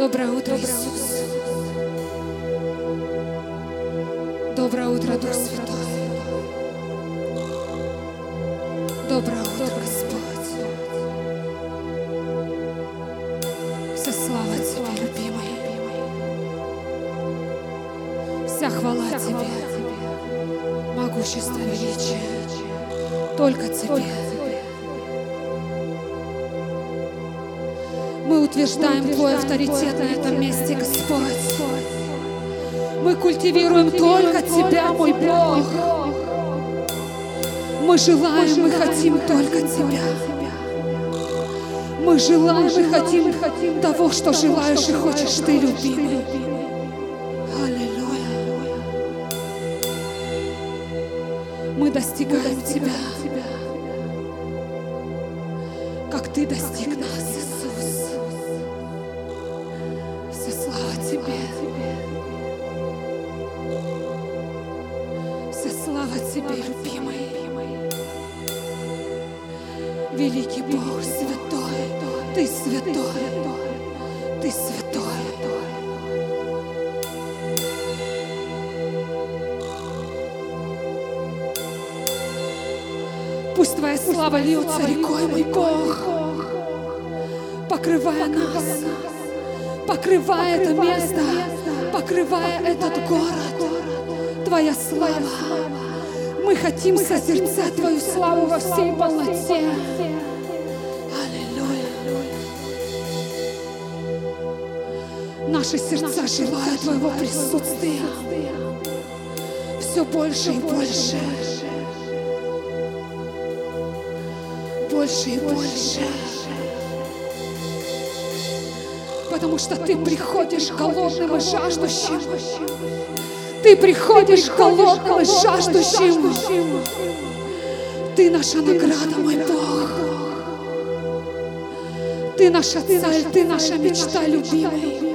Доброе утро, Иисус. Доброе утро, Дух Святой. Утверждаем Твой авторитет на этом месте, Господь. Мы культивируем только Тебя, мой Бог. Мы желаем, мы хотим только Тебя. Мы желаем и хотим того, что желаешь и хочешь Ты, любимый. Аллилуйя. Мы достигаем Тебя, как Ты достиг нас, Тебе, любимый. Великий Бог, святой, Ты святой, Ты святой. Пусть Твоя слава льется рекой, мой Бог, покрывая нас, покрывая это место, покрывая этот город. Твоя слава. Мы хотим созерцать Твою славу во всей полноте. Аллилуйя. Наши сердца желают Твоего присутствия. Все больше и больше. Больше и больше. Потому что Ты приходишь голодным и жаждущим. Ты приходишь голодным и жаждущим. Ты наша награда, мой Бог. Ты наша цель, Ты наша мечта, любимый.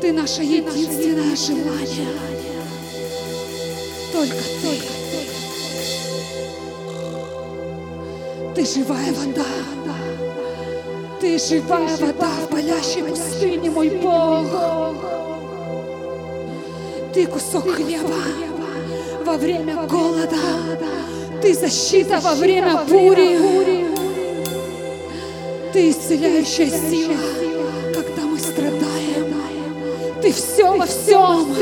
Ты наше единственное желание. Только Ты. Ты живая вода. Ты живая вода в болящей пустыне, мой Бог. Ты кусок хлеба во время голода. Ты защита во время бури. Ты исцеляющая сила, когда мы страдаем. Ты все во всем.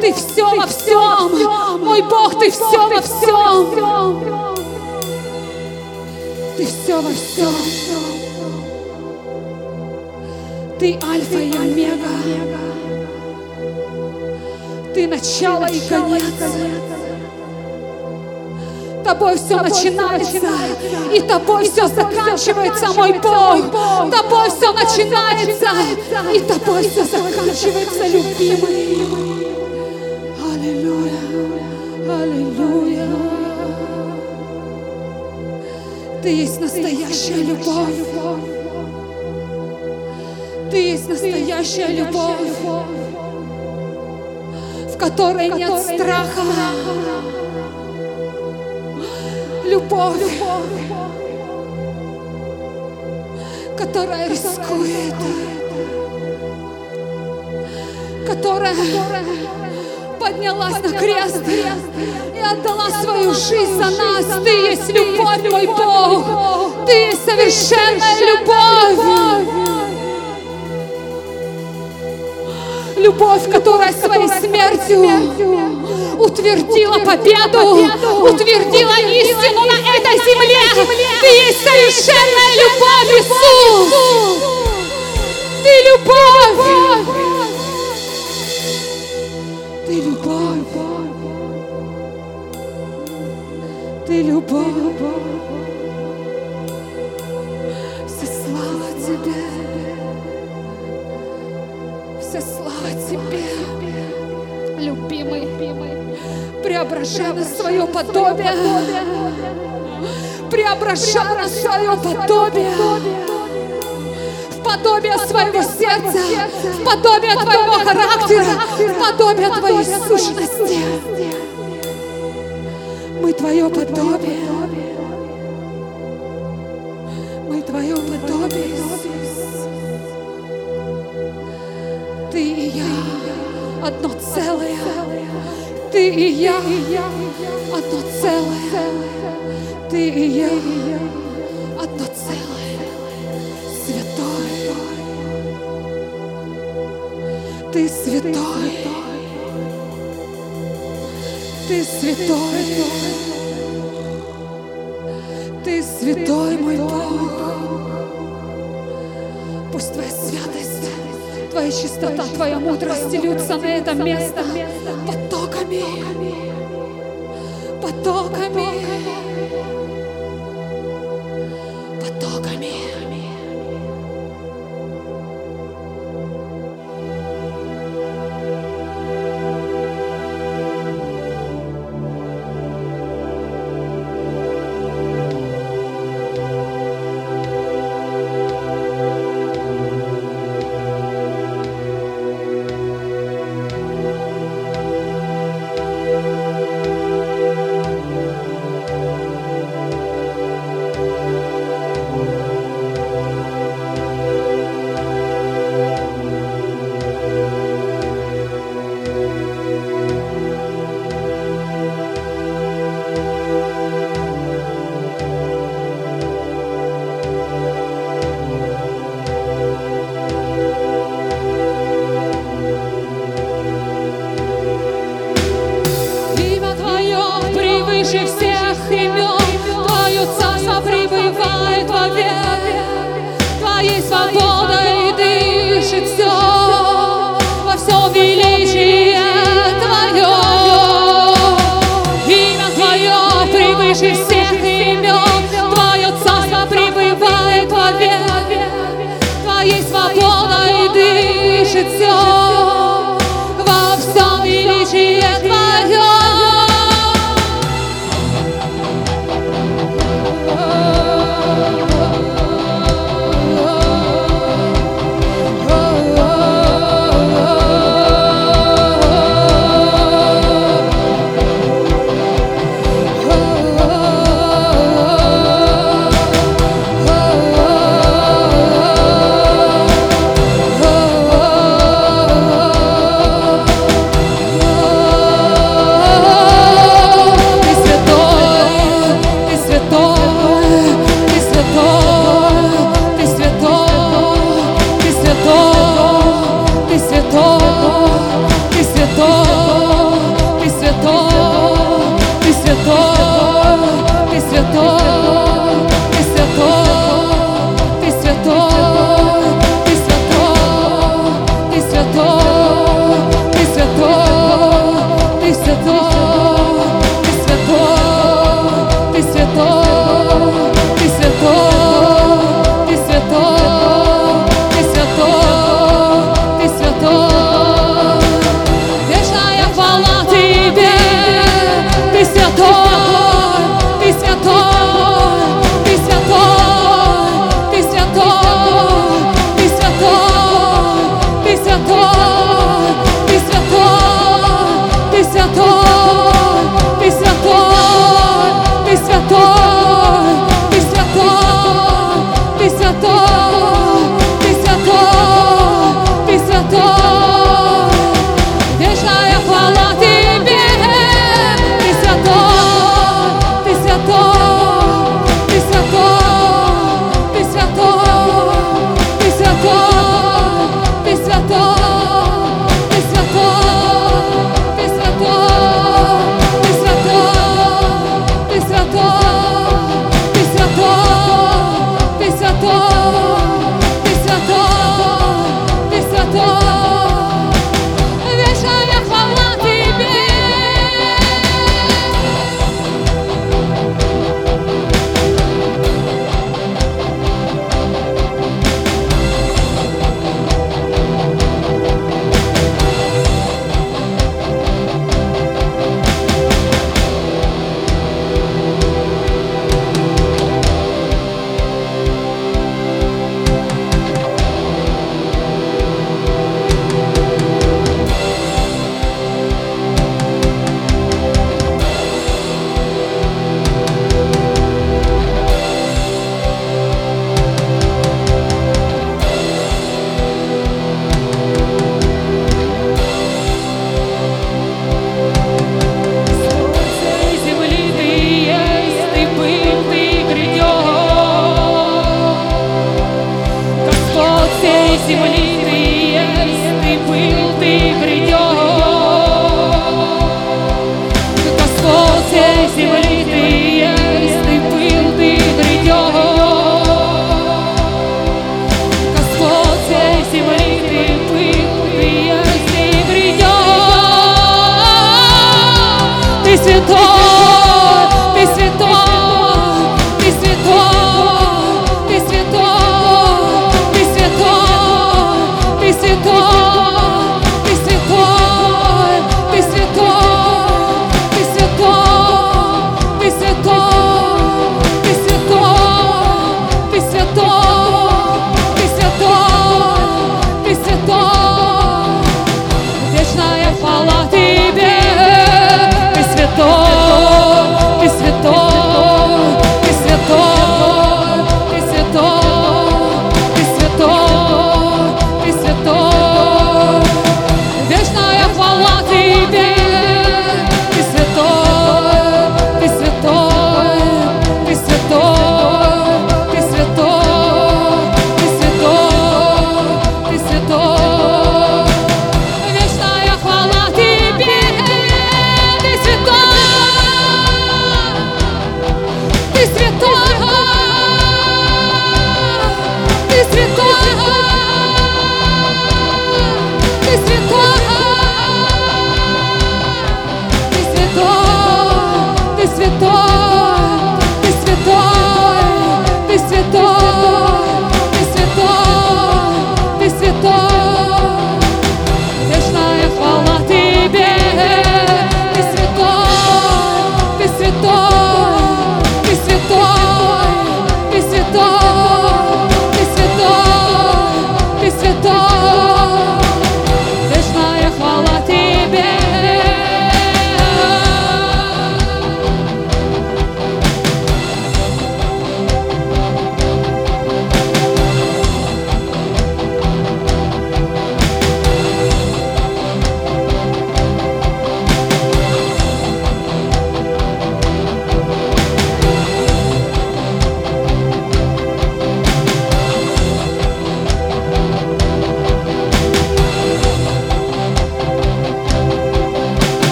Ты все во всем. Мой Бог, ты все во всем. Ты все во всем. Ты альфа и омега. Ты начало и конец. Тобой все начинается, и тобой все заканчивается, мой Бог. Тобой все начинается, и тобой все заканчивается, любимый. Аллилуйя, аллилуйя. Ты есть настоящая любовь. Ты есть настоящая любовь которой нет страха. Любовь, которая рискует, которая поднялась на крест и отдала свою жизнь за нас. Ты есть любовь, мой Бог. Ты есть совершенная любовь. Любовь, которая своей смертью утвердила победу, утвердила истину на этой земле. Ты есть совершенная любовь, Иисус. Ты любовь. Ты любовь. Ты любовь. Тебе, любимый, преображай на свое подобие, преображай на свое подобие, в подобие своего сердца, в подобие Твоего характера, в подобие Твоей сущности. Мы Твое подобие. Одно целое. Ты и я одно целое. Ты и я одно целое. Святой. Ты святой. Ты святой. Ты святой, мой Бог. Пусть Твоя святость, Твоя чистота, Твоя мудрость льются на это место. Потоками, потоками, потоками.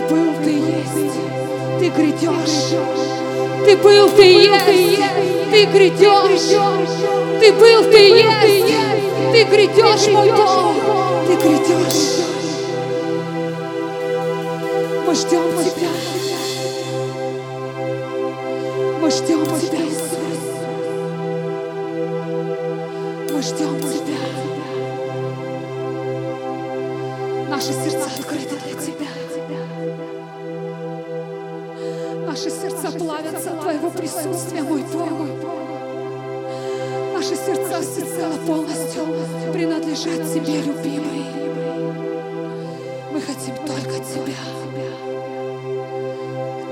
Был, ты есть, ты грядешь. Ты был, ты есть, ты грядешь. Ты был, ты есть, ты грядешь, мой Бог, ты грядешь. Мы ждем Тебя. От Твоего присутствия, мой Бог. Наши сердца всецело полностью принадлежат Тебе, любимый. Мы хотим только Тебя.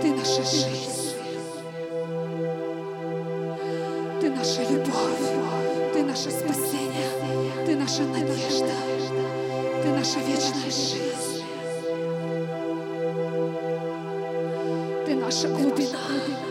Ты наша жизнь. Ты наша любовь. Ты наше спасение. Ты наша надежда. Ты наша вечная жизнь. Ты наша глубина. Ты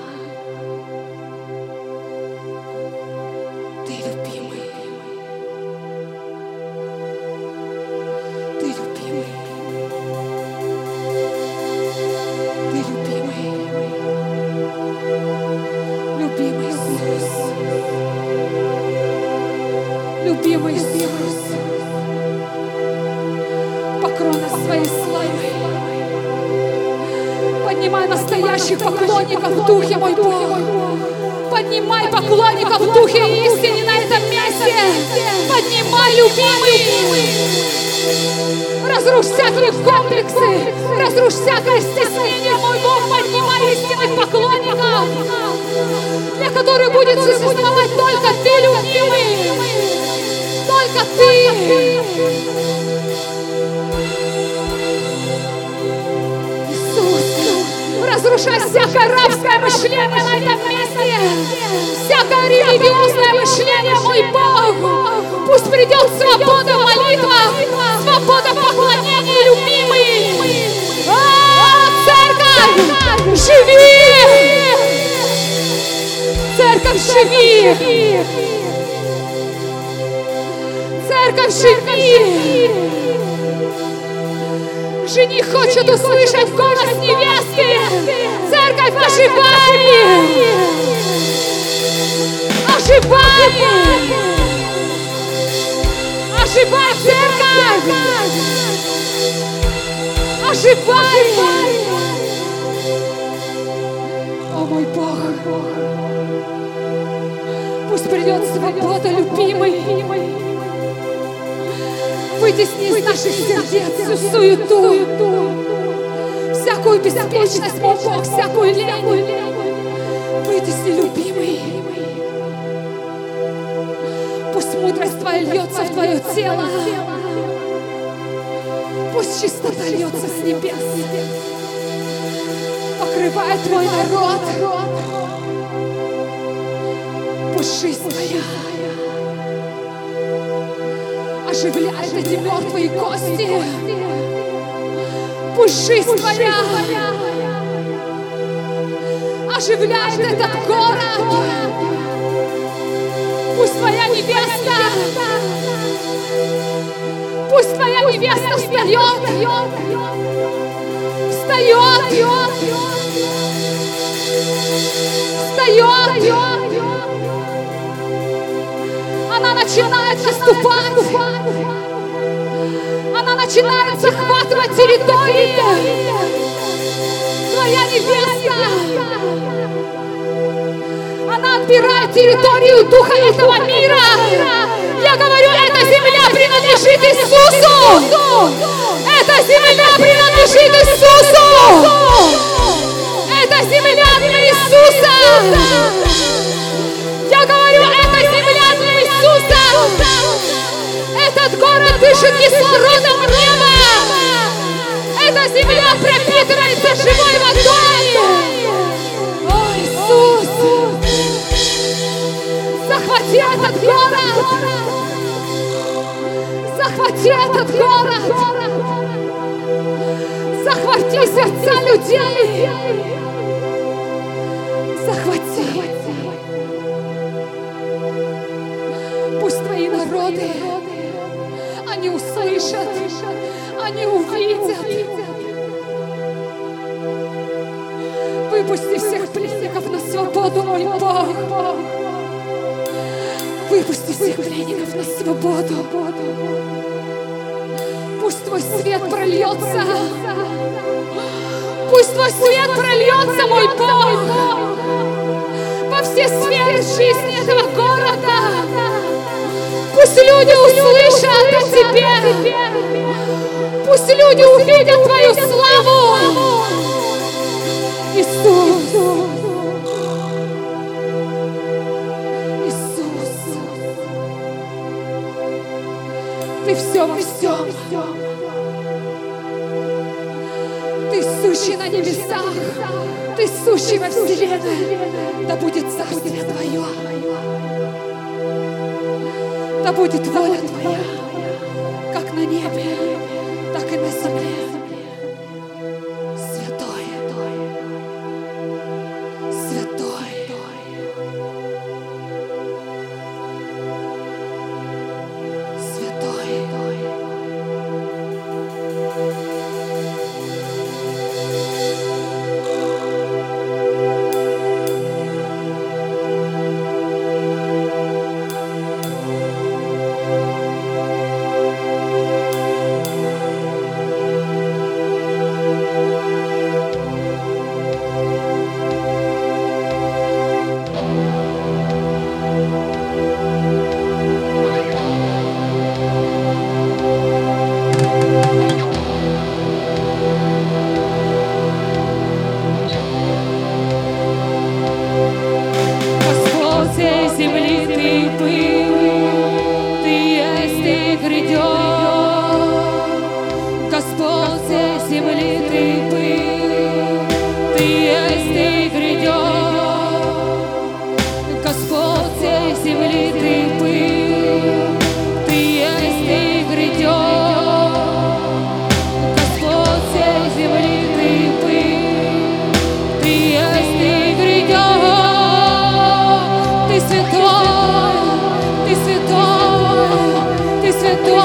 Разрушь всякие комплексы, разрушь всякое стеснение, мой Бог, поднимай истинных поклонников, для которых будет существовать только Ты, любимый, только Ты. Иисус, разрушай всякое рабское мышление на этом месте, всякое религиозное мышление, мой Бог. Пусть придет свобода в молитвах, свобода в поклонении, любимый. А, церковь, живи! Церковь, живи! Церковь, живи! Жених хочет услышать голос невесты. Церковь, оживай! Оживай! Оживай, церковь! Оживай! О, мой Бог! Пусть придет свобода, любимый! Вытесни из наших сердец всю суету, всякую беспечность, мой Бог, всякую лень. Вытесни, любимый. Мудрость Твоя льется в Твое тело. Пусть чистота льется с небес. Покрывай Твой народ. Пусть жизнь Твоя оживляет эти мертвые кости. Пусть жизнь Твоя оживляет этот город. Твоя невеста, пусть Твоя невеста встает, встает, встает. Она начинает наступать. Она начинает захватывать территории. Твоя невеста. Она отбирает территорию духа этого мира. Я говорю, эта земля принадлежит Иисусу. Эта земля принадлежит Иисусу. Эта земля для Иисуса. Я говорю, эта земля для Иисуса. Этот город дышит кислородом неба. Эта земля пропитывается живой водой. Захвати этот город! Захвати этот город! Захвати сердца людей! Захвати! Пусть твои народы, они услышат, они увидят, Выпусти всех пленников на свободу, мой Бог. Выпусти всех пленников на свободу. Пусть Твой свет прольется. Пусть Твой свет прольется, мой Бог, во все сферы жизни этого города. Пусть люди услышат о Тебе. Пусть люди увидят Твою славу. Ты сущий во вселенной. Да будет царствие Твое. Да будет воля Твоя, Ты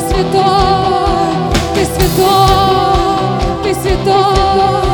святой, ты святой, ты святой.